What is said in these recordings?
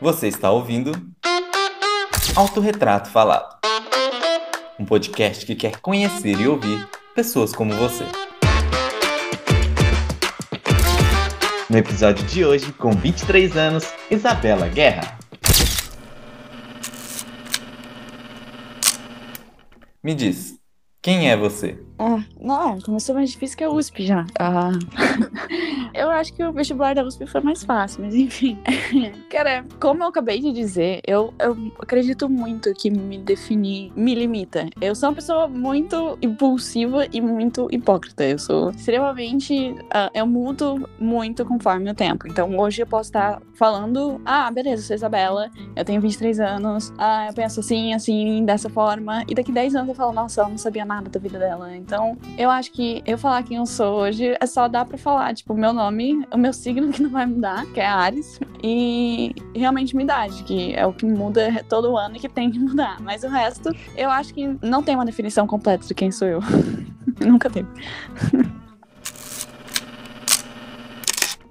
Você está ouvindo Autorretrato Falado, um podcast que quer conhecer e ouvir pessoas como você. No episódio de hoje, com 23 anos, Isabela Guerra. Me diz, quem é você? Ah, não, começou mais difícil que a USP já. Ah. eu acho que o vestibular da USP foi mais fácil, mas enfim. Cara, como eu acabei de dizer, eu, eu acredito muito que me definir me limita. Eu sou uma pessoa muito impulsiva e muito hipócrita. Eu sou extremamente. Uh, eu mudo muito conforme o tempo. Então hoje eu posso estar falando: ah, beleza, sou Isabela, eu tenho 23 anos, ah, eu penso assim, assim, dessa forma. E daqui 10 anos eu falo: nossa, eu não sabia nada da vida dela. Então, eu acho que eu falar quem eu sou hoje é só dar pra falar, tipo, o meu nome, o meu signo que não vai mudar, que é Ares, e realmente minha idade, que é o que muda todo ano e que tem que mudar. Mas o resto, eu acho que não tem uma definição completa de quem sou eu. Nunca teve.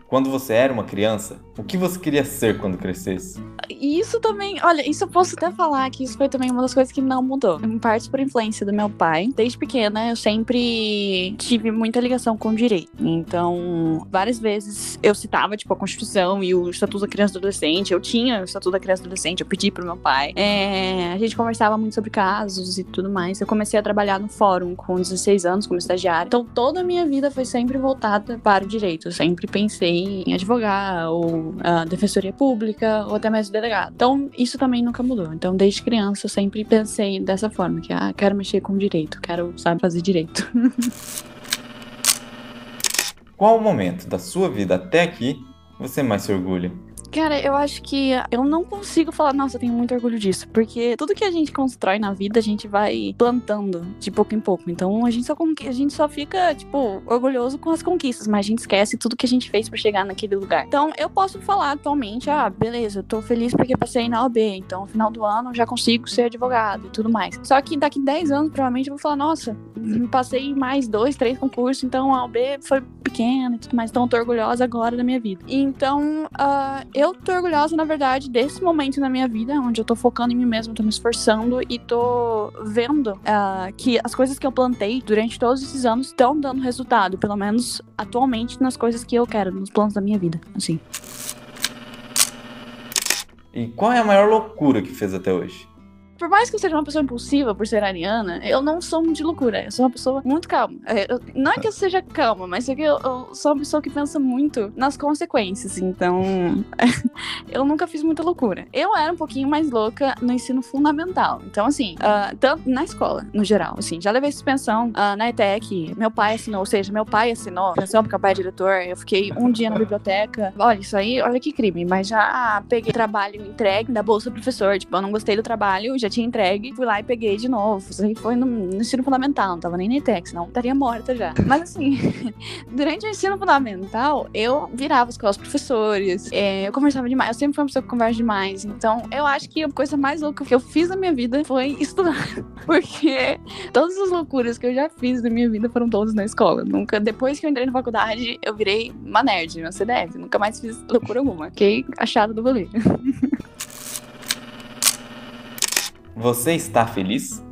Quando você era uma criança, o que você queria ser quando crescesse? Isso também, olha, isso eu posso até falar que isso foi também uma das coisas que não mudou. Em parte por influência do meu pai. Desde pequena eu sempre tive muita ligação com o direito. Então, várias vezes eu citava, tipo, a Constituição e o Estatuto da Criança e do Adolescente. Eu tinha o Estatuto da Criança e do Adolescente, eu pedi pro meu pai. É, a gente conversava muito sobre casos e tudo mais. Eu comecei a trabalhar no fórum com 16 anos, como estagiária. Então, toda a minha vida foi sempre voltada para o direito. Eu sempre pensei em advogar, ou a defensoria pública, ou até mesmo delegado. Então, isso também nunca mudou. Então, desde criança, eu sempre pensei dessa forma, que, ah, quero mexer com direito, quero, sabe, fazer direito. Qual o momento da sua vida até aqui você mais se orgulha? Cara, eu acho que eu não consigo falar, nossa, eu tenho muito orgulho disso. Porque tudo que a gente constrói na vida, a gente vai plantando de pouco em pouco. Então a gente só, a gente só fica, tipo, orgulhoso com as conquistas, mas a gente esquece tudo que a gente fez para chegar naquele lugar. Então eu posso falar atualmente, ah, beleza, eu tô feliz porque passei na OB. Então no final do ano eu já consigo ser advogado e tudo mais. Só que daqui 10 anos, provavelmente, eu vou falar, nossa, passei mais dois, três concursos, então a OB foi pequena e tudo mais. Então eu tô orgulhosa agora da minha vida. Então, uh, eu tô orgulhosa, na verdade, desse momento na minha vida, onde eu tô focando em mim mesma, tô me esforçando e tô vendo uh, que as coisas que eu plantei durante todos esses anos estão dando resultado, pelo menos atualmente, nas coisas que eu quero, nos planos da minha vida, assim. E qual é a maior loucura que fez até hoje? Por mais que eu seja uma pessoa impulsiva por ser ariana, eu não sou de loucura. Eu sou uma pessoa muito calma. É, eu, não é que eu seja calma, mas é que eu, eu, sou uma pessoa que pensa muito nas consequências. Então, eu nunca fiz muita loucura. Eu era um pouquinho mais louca no ensino fundamental. Então, assim, uh, tanto na escola, no geral, assim, já levei suspensão uh, na ETEC. Meu pai assinou, ou seja, meu pai assinou suspensão porque o pai é diretor. Eu fiquei um dia na biblioteca. Olha, isso aí, olha que crime. Mas já peguei trabalho entregue da bolsa professor. Tipo, eu não gostei do trabalho, já já tinha entregue, fui lá e peguei de novo. Isso aí foi no, no ensino fundamental, não tava nem na ETEC, senão estaria morta já. Mas assim, durante o ensino fundamental, eu virava os os professores, é, eu conversava demais, eu sempre fui uma pessoa que conversa demais. Então, eu acho que a coisa mais louca que eu fiz na minha vida foi estudar. Porque todas as loucuras que eu já fiz na minha vida foram todas na escola. Nunca, depois que eu entrei na faculdade, eu virei uma nerd, uma CDF. Nunca mais fiz loucura alguma. Fiquei achada do rolê. Você está feliz?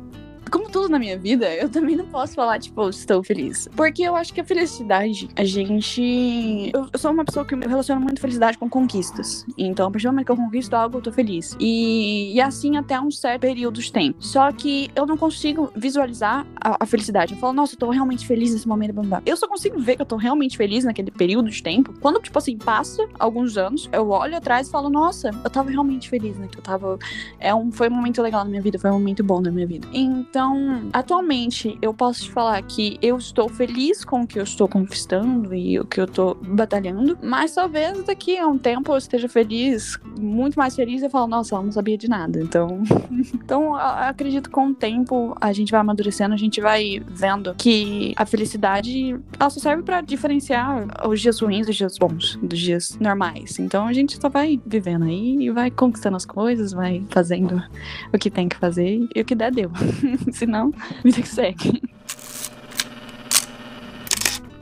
Como tudo na minha vida, eu também não posso falar, tipo, estou feliz. Porque eu acho que a felicidade, a gente. Eu, sou uma pessoa que relaciona muito felicidade com conquistas. Então, a partir do momento que eu conquisto algo, eu tô feliz. E, e assim até um certo período de tempo. Só que eu não consigo visualizar a, a felicidade. Eu falo, nossa, eu tô realmente feliz nesse momento. Eu só consigo ver que eu tô realmente feliz naquele período de tempo. Quando, tipo assim, passa alguns anos, eu olho atrás e falo, nossa, eu tava realmente feliz, né? Que eu tava. É um, foi um momento legal na minha vida, foi um momento bom na minha vida. Então, então, atualmente, eu posso te falar que eu estou feliz com o que eu estou conquistando e o que eu estou batalhando, mas talvez daqui a um tempo eu esteja feliz, muito mais feliz, e eu falo, nossa, ela não sabia de nada. Então, então acredito que com o tempo a gente vai amadurecendo, a gente vai vendo que a felicidade ela só serve para diferenciar os dias ruins dos dias bons, dos dias normais. Então a gente só vai vivendo aí e vai conquistando as coisas, vai fazendo o que tem que fazer e o que der deu. Senão, vida que segue.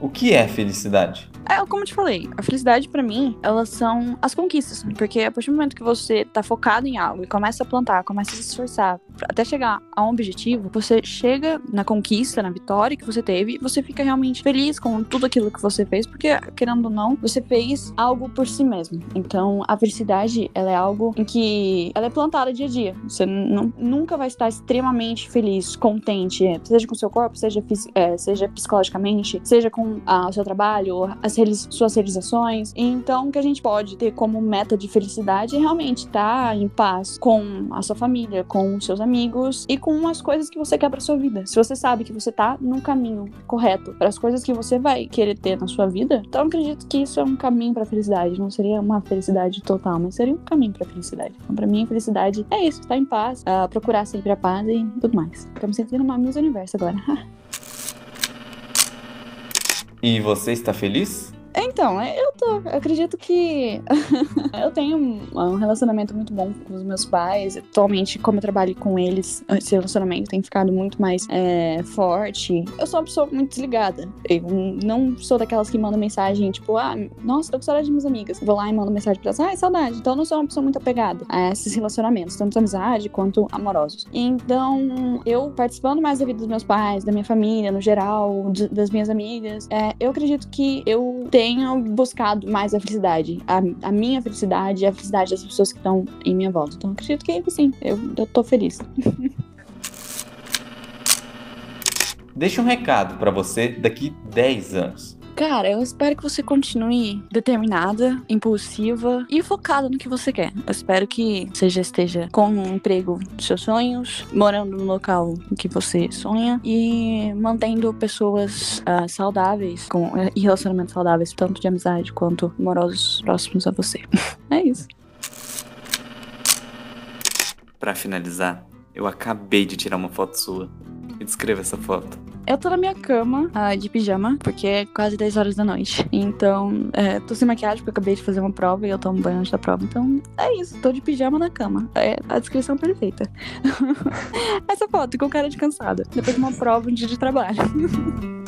O que é felicidade? É, como eu te falei, a felicidade para mim, elas são as conquistas. Porque a partir do momento que você tá focado em algo e começa a plantar, começa a se esforçar até chegar a um objetivo, você chega na conquista, na vitória que você teve, você fica realmente feliz com tudo aquilo que você fez, porque, querendo ou não, você fez algo por si mesmo. Então, a felicidade, ela é algo em que ela é plantada dia a dia. Você nunca vai estar extremamente feliz, contente, seja com seu corpo, seja, é, seja psicologicamente, seja com o seu trabalho, as suas realizações. Então, o que a gente pode ter como meta de felicidade é realmente estar em paz com a sua família, com os seus amigos e com as coisas que você quer para sua vida. Se você sabe que você tá no caminho correto para as coisas que você vai querer ter na sua vida, então acredito que isso é um caminho para felicidade. Não seria uma felicidade total, mas seria um caminho para felicidade. Então, para mim, felicidade é isso, estar em paz, uh, procurar sempre a paz e tudo mais. Estamos sentindo uma Miss Universo agora. e você está feliz? Então, é, eu tô. Eu acredito que eu tenho um relacionamento muito bom com os meus pais. Atualmente, como eu trabalho com eles, esse relacionamento tem ficado muito mais é, forte. Eu sou uma pessoa muito desligada. Eu não sou daquelas que mandam mensagem, tipo, ah, nossa, tô com saudade de minhas amigas. Vou lá e mando mensagem pra elas, ah, é saudade. Então, eu não sou uma pessoa muito apegada a esses relacionamentos, tanto amizade quanto amorosos. Então, eu participando mais da vida dos meus pais, da minha família, no geral, das minhas amigas, é, eu acredito que eu tenho tenho buscado mais a felicidade. A, a minha felicidade e a felicidade das pessoas que estão em minha volta. Então, acredito que sim, eu, eu tô feliz. Deixa um recado para você daqui 10 anos. Cara, eu espero que você continue determinada, impulsiva e focada no que você quer. Eu espero que você já esteja com um emprego dos seus sonhos, morando no local que você sonha e mantendo pessoas uh, saudáveis com, e relacionamentos saudáveis, tanto de amizade quanto amorosos próximos a você. é isso. Para finalizar, eu acabei de tirar uma foto sua. Me descreva essa foto. Eu tô na minha cama, uh, de pijama, porque é quase 10 horas da noite. Então, é, tô sem maquiagem, porque eu acabei de fazer uma prova e eu tomo banho antes da prova. Então, é isso. Tô de pijama na cama. É a descrição perfeita. Essa foto com cara de cansada. Depois de uma prova, um dia de trabalho.